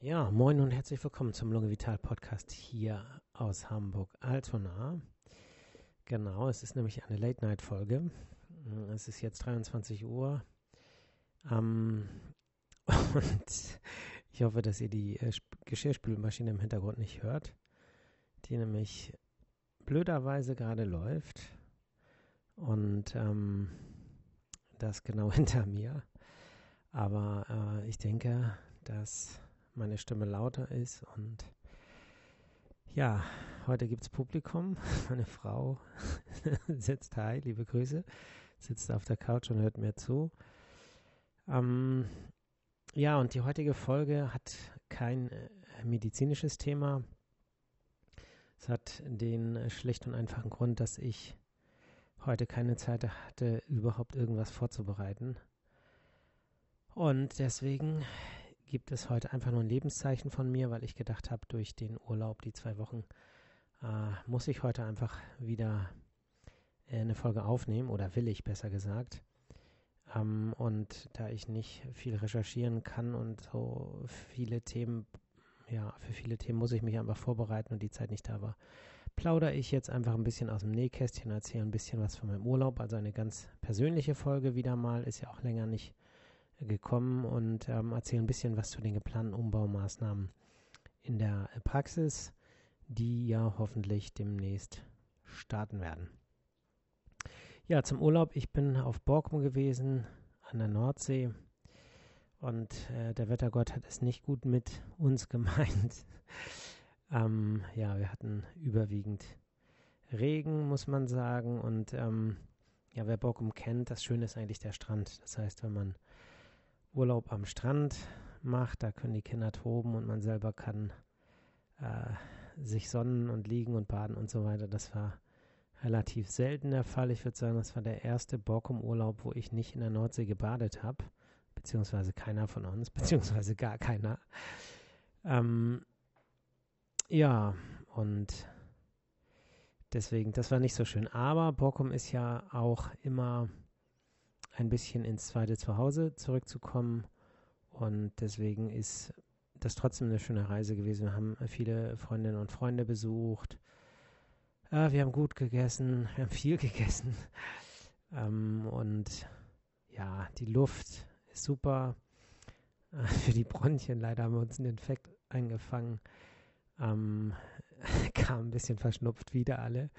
Ja, moin und herzlich willkommen zum Lunge Vital Podcast hier aus Hamburg-Altona. Genau, es ist nämlich eine Late-Night-Folge. Es ist jetzt 23 Uhr. Ähm, und ich hoffe, dass ihr die äh, Geschirrspülmaschine im Hintergrund nicht hört, die nämlich blöderweise gerade läuft. Und ähm, das genau hinter mir. Aber äh, ich denke, dass meine Stimme lauter ist und ja, heute gibt es Publikum. Meine Frau sitzt, hi, liebe Grüße, sitzt auf der Couch und hört mir zu. Ähm, ja, und die heutige Folge hat kein äh, medizinisches Thema. Es hat den äh, schlicht und einfachen Grund, dass ich heute keine Zeit hatte, überhaupt irgendwas vorzubereiten. Und deswegen gibt es heute einfach nur ein Lebenszeichen von mir, weil ich gedacht habe, durch den Urlaub, die zwei Wochen, äh, muss ich heute einfach wieder äh, eine Folge aufnehmen oder will ich besser gesagt. Ähm, und da ich nicht viel recherchieren kann und so viele Themen, ja, für viele Themen muss ich mich einfach vorbereiten und die Zeit nicht da war, plaudere ich jetzt einfach ein bisschen aus dem Nähkästchen, erzähle ein bisschen was von meinem Urlaub, also eine ganz persönliche Folge wieder mal, ist ja auch länger nicht gekommen und ähm, erzähle ein bisschen was zu den geplanten Umbaumaßnahmen in der Praxis, die ja hoffentlich demnächst starten werden. Ja, zum Urlaub. Ich bin auf Borkum gewesen, an der Nordsee. Und äh, der Wettergott hat es nicht gut mit uns gemeint. ähm, ja, wir hatten überwiegend Regen, muss man sagen. Und ähm, ja, wer Borkum kennt, das Schöne ist eigentlich der Strand. Das heißt, wenn man Urlaub am Strand macht. Da können die Kinder toben und man selber kann äh, sich sonnen und liegen und baden und so weiter. Das war relativ selten der Fall. Ich würde sagen, das war der erste Borkum-Urlaub, wo ich nicht in der Nordsee gebadet habe. Beziehungsweise keiner von uns, beziehungsweise gar keiner. Ähm, ja, und deswegen, das war nicht so schön. Aber Borkum ist ja auch immer ein bisschen ins zweite Zuhause zurückzukommen. Und deswegen ist das trotzdem eine schöne Reise gewesen. Wir haben viele Freundinnen und Freunde besucht. Äh, wir haben gut gegessen, wir haben viel gegessen. Ähm, und ja, die Luft ist super. Äh, für die Bronchien leider haben wir uns einen Infekt eingefangen. Ähm, kam ein bisschen verschnupft wieder alle.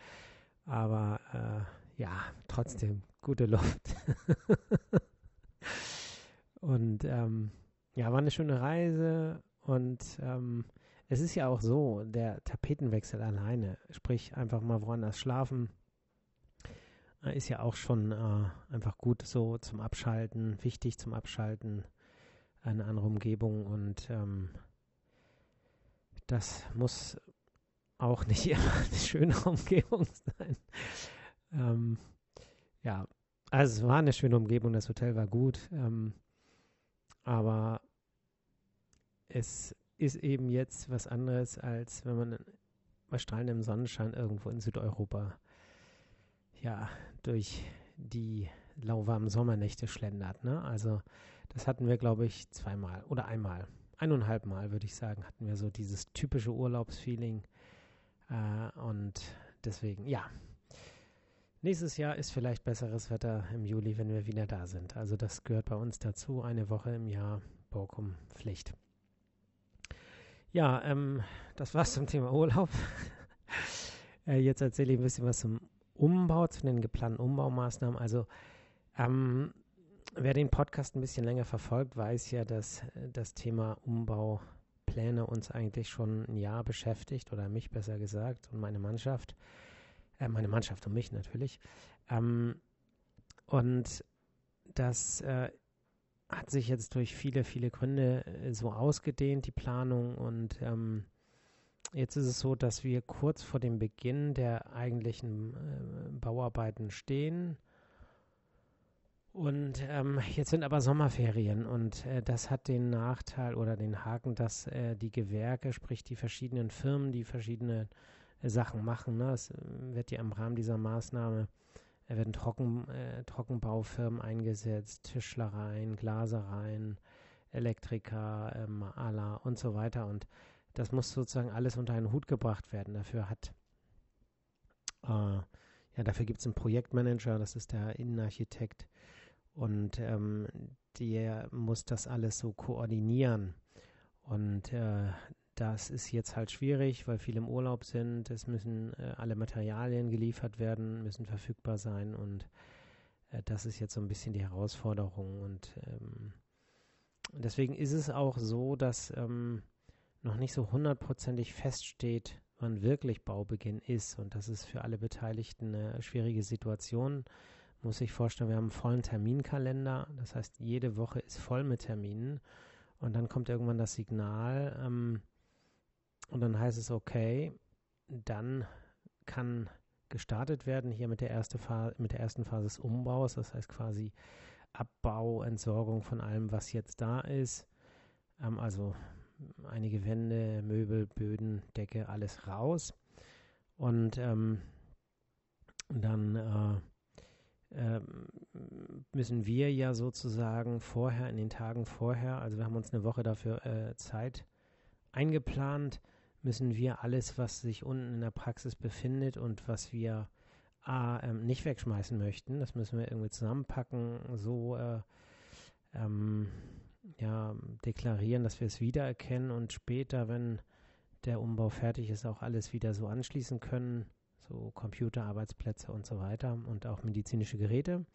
Aber äh, ja, trotzdem gute Luft. und ähm, ja, war eine schöne Reise und ähm, es ist ja auch so, der Tapetenwechsel alleine, sprich einfach mal woanders schlafen, äh, ist ja auch schon äh, einfach gut so zum Abschalten, wichtig zum Abschalten, eine andere Umgebung und ähm, das muss auch nicht immer eine schöne Umgebung sein. Ähm, ja, also es war eine schöne Umgebung, das Hotel war gut, ähm, aber es ist eben jetzt was anderes, als wenn man bei strahlendem Sonnenschein irgendwo in Südeuropa ja durch die lauwarmen Sommernächte schlendert. Ne? Also das hatten wir, glaube ich, zweimal oder einmal, eineinhalb Mal, würde ich sagen, hatten wir so dieses typische Urlaubsfeeling. Äh, und deswegen, ja, Nächstes Jahr ist vielleicht besseres Wetter im Juli, wenn wir wieder da sind. Also das gehört bei uns dazu. Eine Woche im Jahr Borkum Pflicht. Ja, ähm, das war's zum Thema Urlaub. äh, jetzt erzähle ich ein bisschen was zum Umbau, zu den geplanten Umbaumaßnahmen. Also ähm, wer den Podcast ein bisschen länger verfolgt, weiß ja, dass äh, das Thema Umbaupläne uns eigentlich schon ein Jahr beschäftigt oder mich besser gesagt und meine Mannschaft äh, meine Mannschaft und mich natürlich. Ähm, und das äh, hat sich jetzt durch viele, viele Gründe äh, so ausgedehnt, die Planung. Und ähm, jetzt ist es so, dass wir kurz vor dem Beginn der eigentlichen äh, Bauarbeiten stehen. Und ähm, jetzt sind aber Sommerferien und äh, das hat den Nachteil oder den Haken, dass äh, die Gewerke, sprich die verschiedenen Firmen, die verschiedene Sachen machen. Ne? Es äh, wird ja im Rahmen dieser Maßnahme äh, werden Trocken, äh, Trockenbaufirmen eingesetzt, Tischlereien, Glasereien, Elektriker, ähm, Maler und so weiter. Und das muss sozusagen alles unter einen Hut gebracht werden. Dafür hat äh, ja, dafür gibt es einen Projektmanager, das ist der Innenarchitekt und ähm, der muss das alles so koordinieren. Und äh, das ist jetzt halt schwierig, weil viele im Urlaub sind. Es müssen äh, alle Materialien geliefert werden, müssen verfügbar sein und äh, das ist jetzt so ein bisschen die Herausforderung. Und ähm, deswegen ist es auch so, dass ähm, noch nicht so hundertprozentig feststeht, wann wirklich Baubeginn ist. Und das ist für alle Beteiligten eine schwierige Situation. Muss ich vorstellen, wir haben einen vollen Terminkalender. Das heißt, jede Woche ist voll mit Terminen. Und dann kommt irgendwann das Signal. Ähm, und dann heißt es, okay, dann kann gestartet werden hier mit der, erste Phase, mit der ersten Phase des Umbaus. Das heißt quasi Abbau, Entsorgung von allem, was jetzt da ist. Ähm, also einige Wände, Möbel, Böden, Decke, alles raus. Und ähm, dann äh, äh, müssen wir ja sozusagen vorher, in den Tagen vorher, also wir haben uns eine Woche dafür äh, Zeit eingeplant, müssen wir alles, was sich unten in der Praxis befindet und was wir A, ähm, nicht wegschmeißen möchten, das müssen wir irgendwie zusammenpacken, so äh, ähm, ja, deklarieren, dass wir es wiedererkennen und später, wenn der Umbau fertig ist, auch alles wieder so anschließen können, so Computer, Arbeitsplätze und so weiter und auch medizinische Geräte.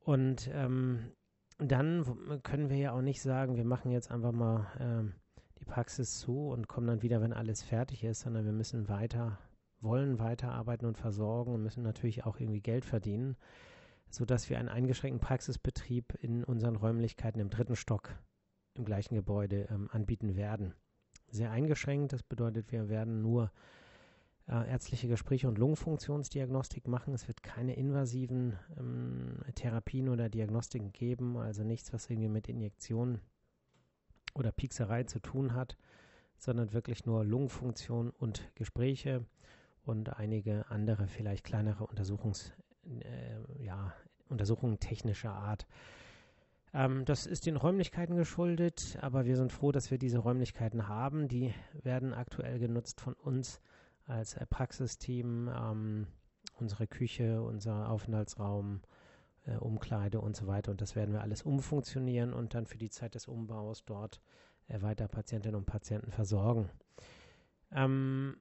Und ähm, dann können wir ja auch nicht sagen, wir machen jetzt einfach mal ähm, die Praxis zu und kommen dann wieder, wenn alles fertig ist, sondern wir müssen weiter, wollen weiterarbeiten und versorgen und müssen natürlich auch irgendwie Geld verdienen sodass wir einen eingeschränkten Praxisbetrieb in unseren Räumlichkeiten im dritten Stock im gleichen Gebäude ähm, anbieten werden. Sehr eingeschränkt, das bedeutet, wir werden nur äh, ärztliche Gespräche und Lungenfunktionsdiagnostik machen. Es wird keine invasiven ähm, Therapien oder Diagnostiken geben, also nichts, was irgendwie mit Injektionen oder Piekserei zu tun hat, sondern wirklich nur Lungenfunktion und Gespräche und einige andere, vielleicht kleinere Untersuchungs- äh, ja, Untersuchungen technischer Art. Ähm, das ist den Räumlichkeiten geschuldet, aber wir sind froh, dass wir diese Räumlichkeiten haben. Die werden aktuell genutzt von uns als Praxisteam. Ähm, unsere Küche, unser Aufenthaltsraum, äh, Umkleide und so weiter. Und das werden wir alles umfunktionieren und dann für die Zeit des Umbaus dort äh, weiter Patientinnen und Patienten versorgen. Ähm,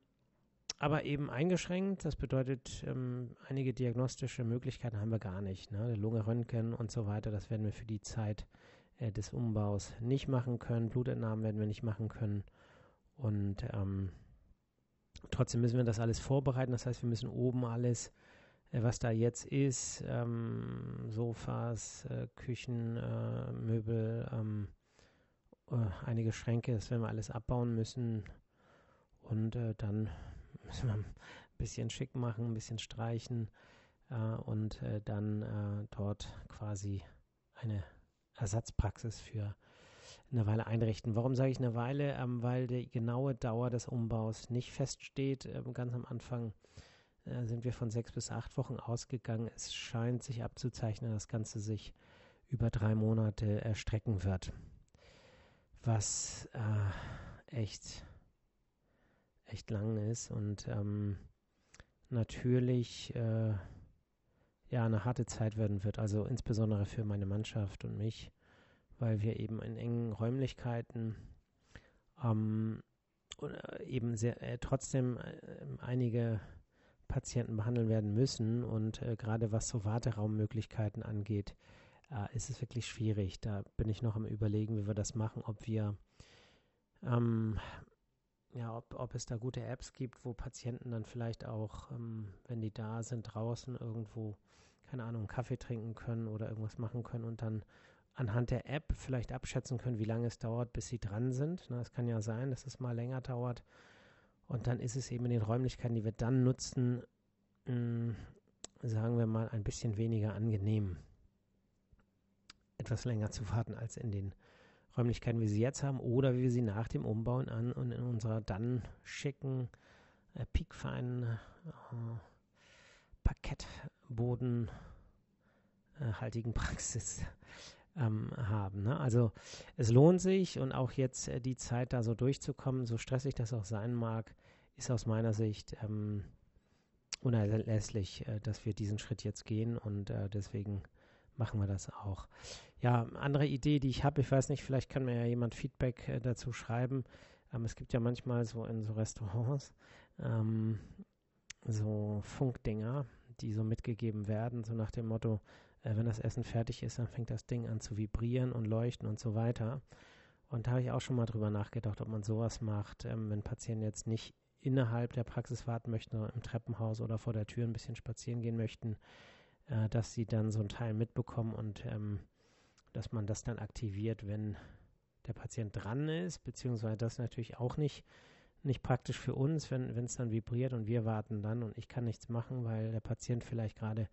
aber eben eingeschränkt. Das bedeutet, ähm, einige diagnostische Möglichkeiten haben wir gar nicht. Ne? Lunge Röntgen und so weiter, das werden wir für die Zeit äh, des Umbaus nicht machen können. Blutentnahmen werden wir nicht machen können. Und ähm, trotzdem müssen wir das alles vorbereiten. Das heißt, wir müssen oben alles, was da jetzt ist, ähm, Sofas, äh, Küchen, äh, Möbel, ähm, äh, einige Schränke, das werden wir alles abbauen müssen. Und äh, dann müssen wir ein bisschen schick machen, ein bisschen streichen äh, und äh, dann äh, dort quasi eine Ersatzpraxis für eine Weile einrichten. Warum sage ich eine Weile? Ähm, weil die genaue Dauer des Umbaus nicht feststeht. Ähm, ganz am Anfang äh, sind wir von sechs bis acht Wochen ausgegangen. Es scheint sich abzuzeichnen, dass das Ganze sich über drei Monate erstrecken wird. Was äh, echt echt lang ist und ähm, natürlich äh, ja eine harte Zeit werden wird, also insbesondere für meine Mannschaft und mich, weil wir eben in engen Räumlichkeiten ähm, äh, eben sehr, äh, trotzdem äh, einige Patienten behandeln werden müssen und äh, gerade was so Warteraummöglichkeiten angeht, äh, ist es wirklich schwierig. Da bin ich noch am überlegen, wie wir das machen, ob wir ähm, ja, ob, ob es da gute Apps gibt, wo Patienten dann vielleicht auch, ähm, wenn die da sind, draußen irgendwo, keine Ahnung, Kaffee trinken können oder irgendwas machen können und dann anhand der App vielleicht abschätzen können, wie lange es dauert, bis sie dran sind. Es kann ja sein, dass es mal länger dauert. Und dann ist es eben in den Räumlichkeiten, die wir dann nutzen, mh, hm, sagen wir mal, ein bisschen weniger angenehm, etwas länger zu warten als in den Räumlichkeiten, wie sie jetzt haben, oder wie wir sie nach dem Umbauen an und in unserer dann schicken, äh, piekfeinen äh, Parkettboden äh, Praxis ähm, haben. Ne? Also es lohnt sich und auch jetzt äh, die Zeit da so durchzukommen, so stressig das auch sein mag, ist aus meiner Sicht ähm, unerlässlich, äh, dass wir diesen Schritt jetzt gehen und äh, deswegen machen wir das auch. Ja, andere Idee, die ich habe, ich weiß nicht, vielleicht kann mir ja jemand Feedback äh, dazu schreiben. Ähm, es gibt ja manchmal so in so Restaurants ähm, so Funkdinger, die so mitgegeben werden, so nach dem Motto, äh, wenn das Essen fertig ist, dann fängt das Ding an zu vibrieren und leuchten und so weiter. Und da habe ich auch schon mal drüber nachgedacht, ob man sowas macht, ähm, wenn Patienten jetzt nicht innerhalb der Praxis warten möchten, sondern im Treppenhaus oder vor der Tür ein bisschen spazieren gehen möchten, äh, dass sie dann so ein Teil mitbekommen und ähm, dass man das dann aktiviert, wenn der Patient dran ist, beziehungsweise das natürlich auch nicht, nicht praktisch für uns, wenn es dann vibriert und wir warten dann und ich kann nichts machen, weil der Patient vielleicht gerade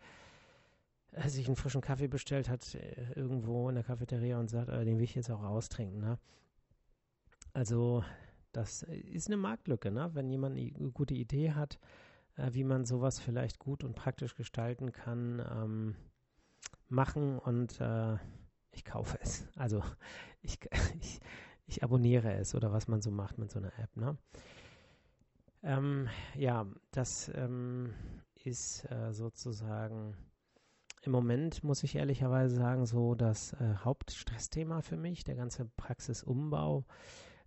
äh, sich einen frischen Kaffee bestellt hat äh, irgendwo in der Cafeteria und sagt, äh, den will ich jetzt auch austrinken. Ne? Also das ist eine Marktlücke, ne? wenn jemand eine gute Idee hat, äh, wie man sowas vielleicht gut und praktisch gestalten kann, ähm, machen und ich kaufe es. Also ich, ich, ich, abonniere es oder was man so macht mit so einer App. Ne? Ähm, ja, das ähm, ist äh, sozusagen im Moment, muss ich ehrlicherweise sagen, so das äh, Hauptstressthema für mich, der ganze Praxisumbau.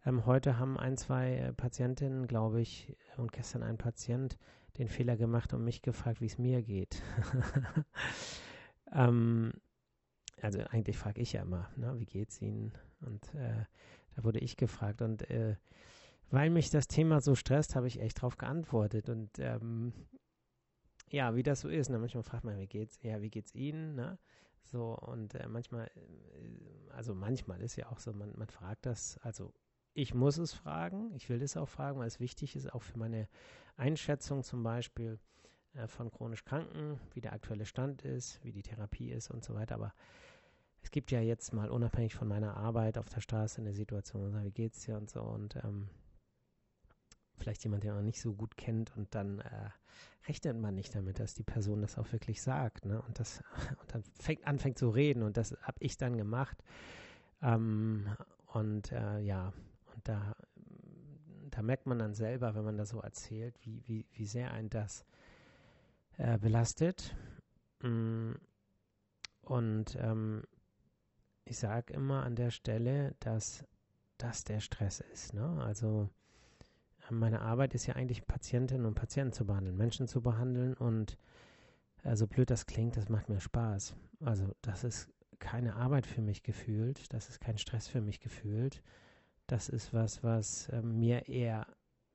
Ähm, heute haben ein, zwei äh, Patientinnen, glaube ich, und gestern ein Patient den Fehler gemacht und mich gefragt, wie es mir geht. ähm, also eigentlich frage ich ja immer, ne, wie geht's Ihnen? Und äh, da wurde ich gefragt und äh, weil mich das Thema so stresst, habe ich echt darauf geantwortet und ähm, ja, wie das so ist. Ne? Manchmal fragt man, wie geht's? Ja, wie geht's Ihnen? Ne? So, und äh, manchmal, äh, also manchmal ist ja auch so, man, man fragt das, also ich muss es fragen, ich will es auch fragen, weil es wichtig ist, auch für meine Einschätzung zum Beispiel äh, von chronisch Kranken, wie der aktuelle Stand ist, wie die Therapie ist und so weiter. Aber es gibt ja jetzt mal unabhängig von meiner Arbeit auf der Straße eine Situation, wie geht's dir und so und ähm, vielleicht jemand, den man nicht so gut kennt und dann äh, rechnet man nicht damit, dass die Person das auch wirklich sagt, ne? Und das und dann fängt, anfängt zu reden und das habe ich dann gemacht. Ähm, und äh, ja, und da, da merkt man dann selber, wenn man das so erzählt, wie, wie, wie sehr ein das äh, belastet. Mm, und ähm, ich sage immer an der Stelle, dass das der Stress ist. Ne? Also meine Arbeit ist ja eigentlich Patientinnen und Patienten zu behandeln, Menschen zu behandeln und äh, so blöd das klingt, das macht mir Spaß. Also das ist keine Arbeit für mich gefühlt, das ist kein Stress für mich gefühlt. Das ist was, was äh, mir eher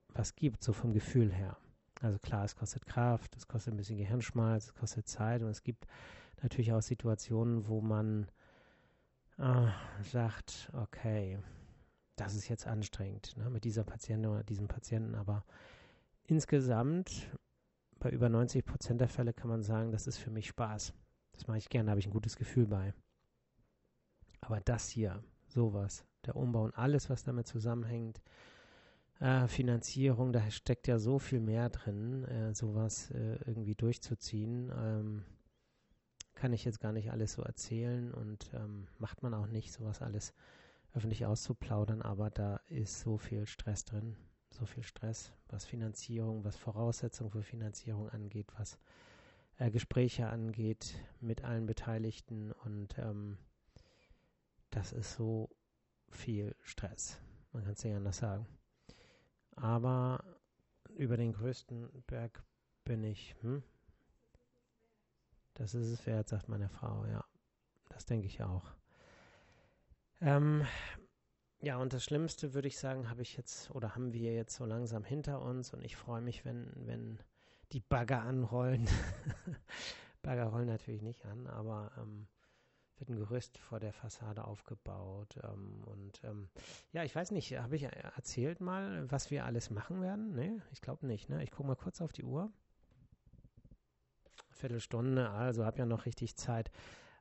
was gibt, so vom Gefühl her. Also klar, es kostet Kraft, es kostet ein bisschen Gehirnschmalz, es kostet Zeit und es gibt natürlich auch Situationen, wo man äh, sagt, okay, das ist jetzt anstrengend ne, mit dieser Patientin oder diesem Patienten, aber insgesamt bei über 90 Prozent der Fälle kann man sagen, das ist für mich Spaß. Das mache ich gerne, da habe ich ein gutes Gefühl bei. Aber das hier, sowas, der Umbau und alles, was damit zusammenhängt, äh, Finanzierung, da steckt ja so viel mehr drin, äh, sowas äh, irgendwie durchzuziehen. Ähm, kann ich jetzt gar nicht alles so erzählen und ähm, macht man auch nicht, sowas alles öffentlich auszuplaudern, aber da ist so viel Stress drin, so viel Stress, was Finanzierung, was Voraussetzungen für Finanzierung angeht, was äh, Gespräche angeht mit allen Beteiligten und ähm, das ist so viel Stress. Man kann es nicht anders sagen. Aber über den größten Berg bin ich, hm? Das ist es wert, sagt meine Frau, ja. Das denke ich auch. Ähm, ja, und das Schlimmste würde ich sagen, habe ich jetzt oder haben wir jetzt so langsam hinter uns und ich freue mich, wenn, wenn die Bagger anrollen. Bagger rollen natürlich nicht an, aber ähm, wird ein Gerüst vor der Fassade aufgebaut. Ähm, und ähm, ja, ich weiß nicht, habe ich erzählt mal, was wir alles machen werden? Nee, ich glaube nicht. Ne? Ich gucke mal kurz auf die Uhr. Viertelstunde, also habe ja noch richtig Zeit.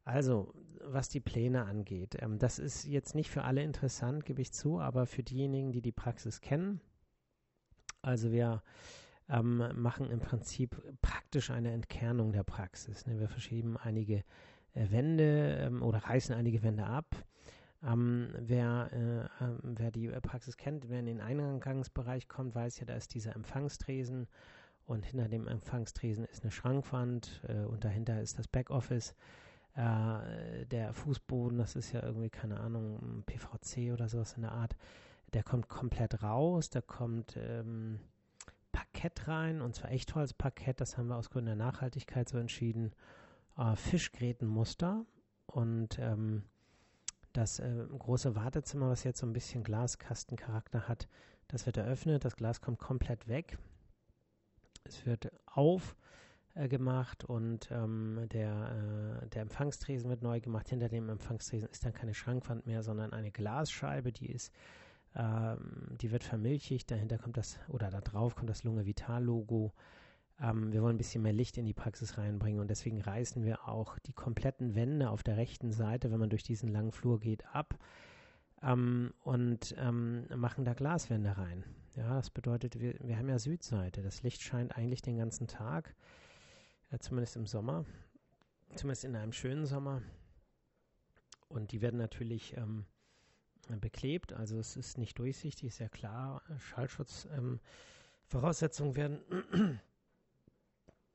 Also, was die Pläne angeht, ähm, das ist jetzt nicht für alle interessant, gebe ich zu, aber für diejenigen, die die Praxis kennen, also wir ähm, machen im Prinzip praktisch eine Entkernung der Praxis. Ne? Wir verschieben einige äh, Wände ähm, oder reißen einige Wände ab. Ähm, wer, äh, ähm, wer die Praxis kennt, wer in den Eingangsbereich kommt, weiß ja, da ist dieser Empfangstresen und hinter dem Empfangstresen ist eine Schrankwand äh, und dahinter ist das Backoffice. Äh, der Fußboden, das ist ja irgendwie, keine Ahnung, PVC oder sowas in der Art, der kommt komplett raus, da kommt ähm, Parkett rein und zwar Echtholzparkett, das haben wir aus Gründen der Nachhaltigkeit so entschieden. Äh, Fischgrätenmuster und ähm, das äh, große Wartezimmer, was jetzt so ein bisschen Glaskastencharakter hat, das wird eröffnet, das Glas kommt komplett weg. Es wird aufgemacht äh, und ähm, der, äh, der Empfangstresen wird neu gemacht. Hinter dem Empfangstresen ist dann keine Schrankwand mehr, sondern eine Glasscheibe, die ist ähm, die wird vermilchigt, dahinter kommt das, oder da drauf kommt das Lunge Vital Logo. Ähm, wir wollen ein bisschen mehr Licht in die Praxis reinbringen und deswegen reißen wir auch die kompletten Wände auf der rechten Seite, wenn man durch diesen langen Flur geht, ab ähm, und ähm, machen da Glaswände rein. Ja, das bedeutet, wir, wir haben ja Südseite. Das Licht scheint eigentlich den ganzen Tag, äh, zumindest im Sommer, zumindest in einem schönen Sommer. Und die werden natürlich ähm, beklebt, also es ist nicht durchsichtig, ist ja klar. Schallschutz ähm, werden.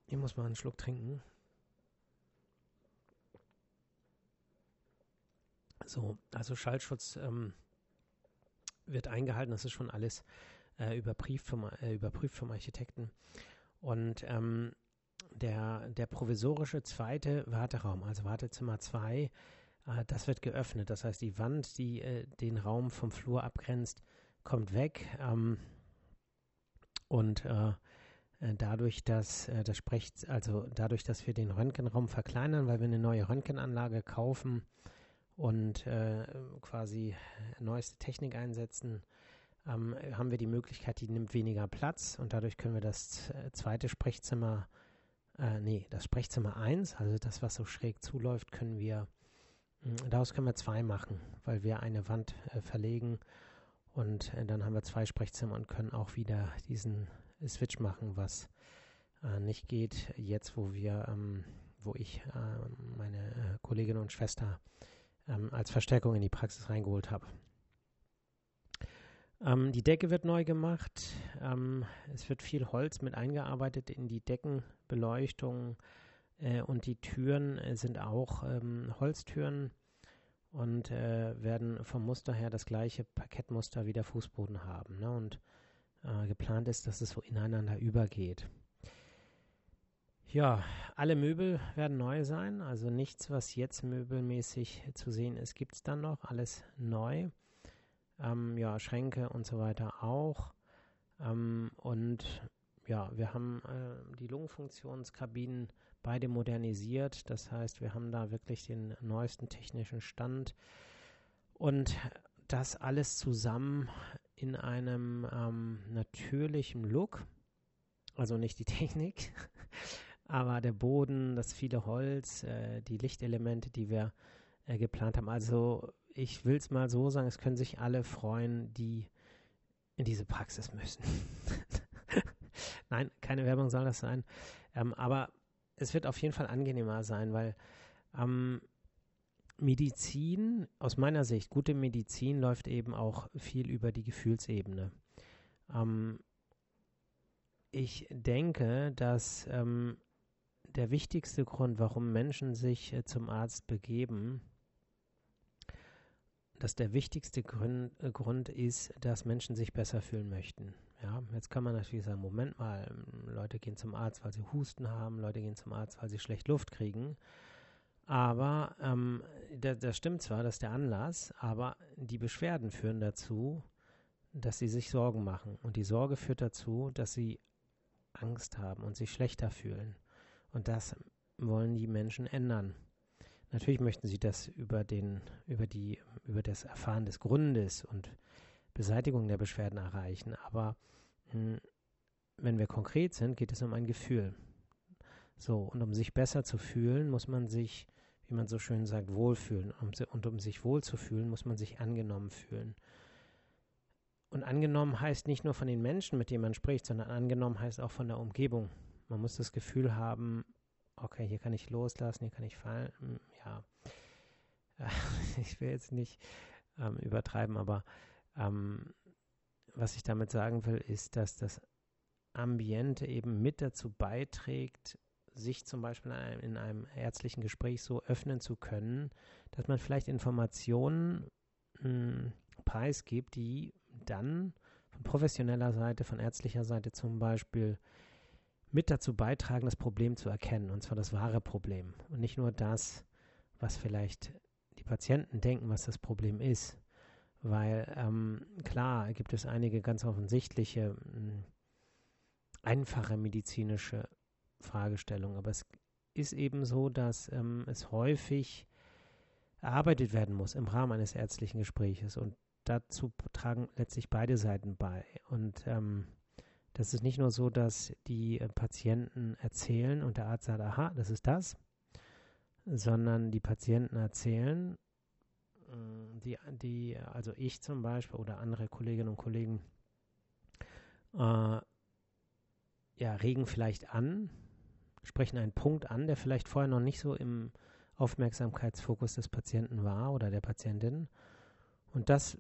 Hier muss man einen Schluck trinken. So, also Schallschutz ähm, wird eingehalten, das ist schon alles äh, überprüft, vom, äh, überprüft vom Architekten. Und ähm, der, der provisorische zweite Warteraum, also Wartezimmer 2, äh, das wird geöffnet. Das heißt, die Wand, die äh, den Raum vom Flur abgrenzt, kommt weg. Ähm, und äh, äh dadurch, dass äh, das spricht, also dadurch, dass wir den Röntgenraum verkleinern, weil wir eine neue Röntgenanlage kaufen und äh, quasi neueste Technik einsetzen, ähm, haben wir die Möglichkeit, die nimmt weniger Platz und dadurch können wir das zweite Sprechzimmer, äh, nee, das Sprechzimmer 1, also das, was so schräg zuläuft, können wir Mm, daraus können wir zwei machen, weil wir eine Wand äh, verlegen und äh, dann haben wir zwei Sprechzimmer und können auch wieder diesen Switch machen, was äh, nicht geht jetzt, wo wir, ähm, wo ich äh, meine äh, Kollegin und Schwester ähm, als Verstärkung in die Praxis reingeholt habe. Ähm, die Decke wird neu gemacht. Ähm, es wird viel Holz mit eingearbeitet in die Deckenbeleuchtung äh, und die Türen äh, sind auch ähm, Holztüren und äh, werden vom Muster her das gleiche Parkettmuster wie der Fußboden haben. Ne? Und äh, geplant ist, dass es so ineinander übergeht. Ja, alle Möbel werden neu sein, also nichts, was jetzt möbelmäßig zu sehen ist, gibt es dann noch, alles neu. Ähm, ja, Schränke und so weiter auch. Ähm, und ja, wir haben äh, die Lungenfunktionskabinen beide modernisiert. Das heißt, wir haben da wirklich den neuesten technischen Stand und das alles zusammen in einem ähm, natürlichen Look. Also nicht die Technik, aber der Boden, das viele Holz, äh, die Lichtelemente, die wir äh, geplant haben. Also ich will es mal so sagen, es können sich alle freuen, die in diese Praxis müssen. Nein, keine Werbung soll das sein. Ähm, aber es wird auf jeden Fall angenehmer sein, weil ähm, Medizin, aus meiner Sicht, gute Medizin läuft eben auch viel über die Gefühlsebene. Ähm, ich denke, dass ähm, der wichtigste Grund, warum Menschen sich äh, zum Arzt begeben, dass der wichtigste Grund, äh, Grund ist, dass Menschen sich besser fühlen möchten. Ja, jetzt kann man natürlich sagen, Moment mal, Leute gehen zum Arzt, weil sie Husten haben, Leute gehen zum Arzt, weil sie schlecht Luft kriegen. Aber ähm, das, das stimmt zwar, das ist der Anlass, aber die Beschwerden führen dazu, dass sie sich Sorgen machen. Und die Sorge führt dazu, dass sie Angst haben und sich schlechter fühlen. Und das wollen die Menschen ändern. Natürlich möchten sie das über den, über die, über das Erfahren des Grundes und Beseitigung der Beschwerden erreichen. Aber mh, hm, wenn wir konkret sind, geht es um ein Gefühl. So, und um sich besser zu fühlen, muss man sich, wie man so schön sagt, wohlfühlen. und um sich wohlzufühlen, muss man sich angenommen fühlen. Und angenommen heißt nicht nur von den Menschen, mit denen man spricht, sondern angenommen heißt auch von der Umgebung. Man muss das Gefühl haben, okay, hier kann ich loslassen, hier kann ich fallen. Hm, ja, ich will jetzt nicht ähm, übertreiben, aber ähm, was ich damit sagen will, ist, dass das Ambiente eben mit dazu beiträgt, sich zum Beispiel in einem, in einem ärztlichen Gespräch so öffnen zu können, dass man vielleicht Informationen mh, hm, preisgibt, die dann von professioneller Seite, von ärztlicher Seite zum Beispiel mit dazu beitragen, das Problem zu erkennen, und zwar das wahre Problem und nicht nur das, was vielleicht die Patienten denken, was das Problem ist. Weil ähm, klar gibt es einige ganz offensichtliche, mh, hm, einfache medizinische Fragestellungen, aber es ist eben so, dass ähm, es häufig erarbeitet werden muss im Rahmen eines ärztlichen Gespräches und dazu tragen letztlich beide Seiten bei. Und ähm, das ist nicht nur so, dass die äh, Patienten erzählen und der Arzt sagt, aha, das ist das, sondern die Patienten erzählen, äh, die, die, also ich zum Beispiel oder andere Kolleginnen und Kollegen, äh, ja, regen vielleicht an, sprechen einen Punkt an, der vielleicht vorher noch nicht so im Aufmerksamkeitsfokus des Patienten war oder der Patientin. Und das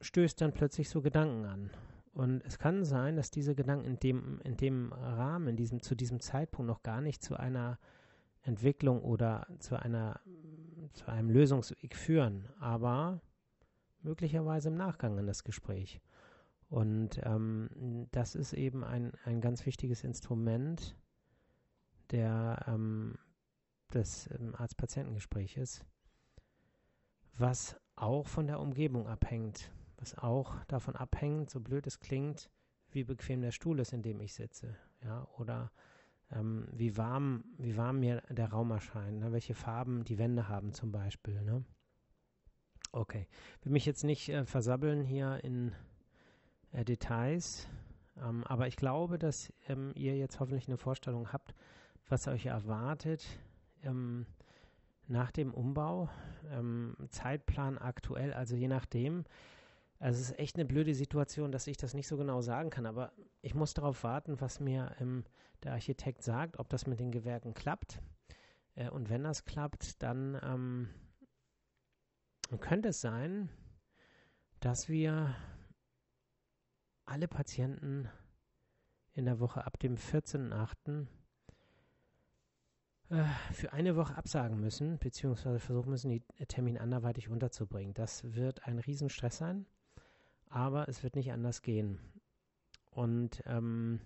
stößt dann plötzlich so Gedanken an. Und es kann sein, dass diese Gedanken in dem, in dem Rahmen, in diesem, zu diesem Zeitpunkt noch gar nicht zu einer Entwicklung oder zu einer zu einem Lösungsweg führen, aber möglicherweise im Nachgang an das Gespräch. Und ähm, das ist eben ein, ein ganz wichtiges Instrument der, ähm, des ähm, Arzt-Patientengespräches, was auch von der Umgebung abhängt, was auch davon abhängt, so blöd es klingt, wie bequem der Stuhl ist, in dem ich sitze, ja, oder ähm, wie warm, wie warm mir der Raum erscheint, ne? welche Farben die Wände haben zum Beispiel, ne? Okay, will mich jetzt nicht äh, versabbeln hier in äh, Details, ähm, aber ich glaube, dass ähm, ihr jetzt hoffentlich eine Vorstellung habt, was euch erwartet ähm, nach dem Umbau. Ähm, Zeitplan aktuell, also je nachdem. Also es ist echt eine blöde Situation, dass ich das nicht so genau sagen kann, aber ich muss darauf warten, was mir ähm, der Architekt sagt, ob das mit den Gewerken klappt. Äh, und wenn das klappt, dann ähm, könnte es sein, dass wir alle Patienten in der Woche ab dem 14.8. Äh, für eine Woche absagen müssen, beziehungsweise versuchen müssen, die Termine anderweitig unterzubringen. Das wird ein Riesenstress sein, aber es wird nicht anders gehen. Und ähm,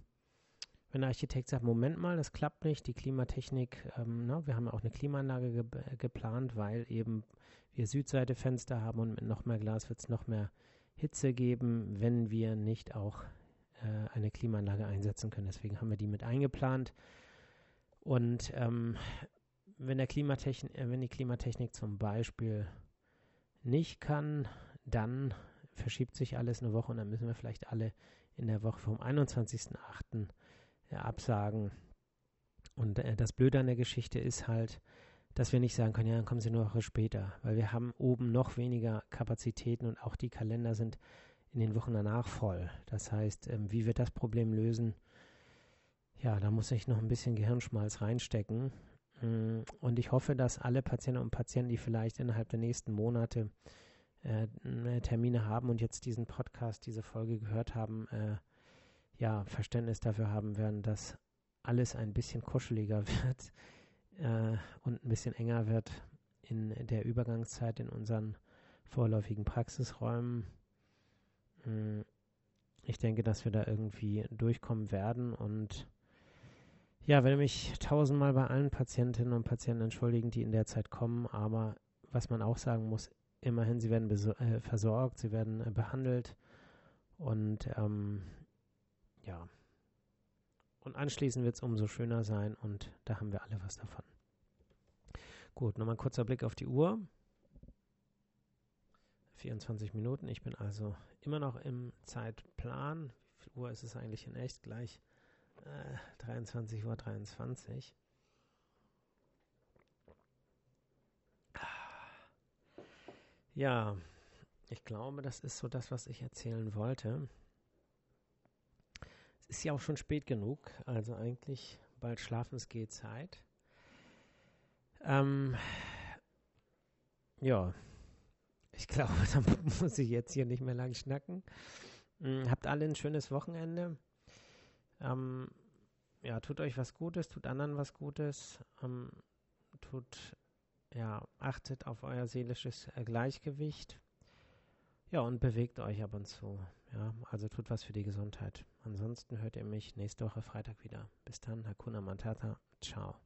wenn der Architekt sagt, Moment mal, das klappt nicht, die Klimatechnik, ähm, na, wir haben ja auch eine Klimaanlage ge geplant, weil eben wir Südseitefenster haben und mit noch mehr Glas wird es noch mehr Hitze geben, wenn wir nicht auch äh, eine Klimaanlage einsetzen können. Deswegen haben wir die mit eingeplant. Und ähm, wenn, der äh, wenn die Klimatechnik zum Beispiel nicht kann, dann verschiebt sich alles eine Woche und dann müssen wir vielleicht alle in der Woche vom 21.08. Äh, absagen. Und äh, das Blöde an der Geschichte ist halt, dass wir nicht sagen können, ja, dann kommen Sie eine Woche später, weil wir haben oben noch weniger Kapazitäten und auch die Kalender sind in den Wochen danach voll. Das heißt, ähm, wie wir das Problem lösen, ja, da muss ich noch ein bisschen Gehirnschmalz reinstecken. Mm, und ich hoffe, dass alle Patienten und Patienten, die vielleicht innerhalb der nächsten Monate äh, Termine haben und jetzt diesen Podcast, diese Folge gehört haben, äh, ja, Verständnis dafür haben werden, dass alles ein bisschen kuscheliger wird äh, und ein bisschen enger wird in der Übergangszeit in unseren vorläufigen Praxisräumen. Mm, ich denke, dass wir da irgendwie durchkommen werden und ja, werde mich tausendmal bei allen Patientinnen und Patienten entschuldigen, die in der Zeit kommen, aber was man auch sagen muss, immerhin, sie werden äh, versorgt, sie werden äh, behandelt und ähm, ja, und anschließend wird es umso schöner sein und da haben wir alle was davon. Gut, nochmal ein kurzer Blick auf die Uhr. 24 Minuten. Ich bin also immer noch im Zeitplan. Wie viel Uhr ist es eigentlich in echt? Gleich äh, 23 Uhr 23. Ja, ich glaube, das ist so das, was ich erzählen wollte ist ja auch schon spät genug, also eigentlich bald schlafensgeh Zeit. Ähm, ja, ich glaube, da muss ich jetzt hier nicht mehr lang schnacken. Ähm, habt alle ein schönes Wochenende. Ähm, ja, tut euch was Gutes, tut anderen was Gutes, ähm, tut, ja, achtet auf euer seelisches äh, Gleichgewicht. Ja, und bewegt euch ab und zu. Ja, also tut was für die Gesundheit. Ansonsten hört ihr mich nächste Woche Freitag wieder. Bis dann, Hakuna Matata. Ciao.